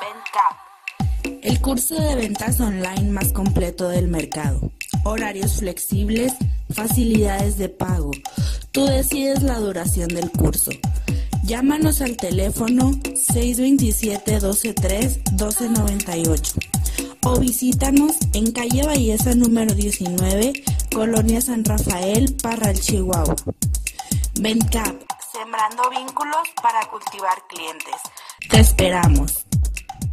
VentCap. El curso de ventas online más completo del mercado. Horarios flexibles, facilidades de pago. Tú decides la duración del curso. Llámanos al teléfono 627-123-1298 o visítanos en calle Ballesa número 19, Colonia San Rafael, Parral, Chihuahua. VentCap, sembrando vínculos para cultivar clientes. Te esperamos.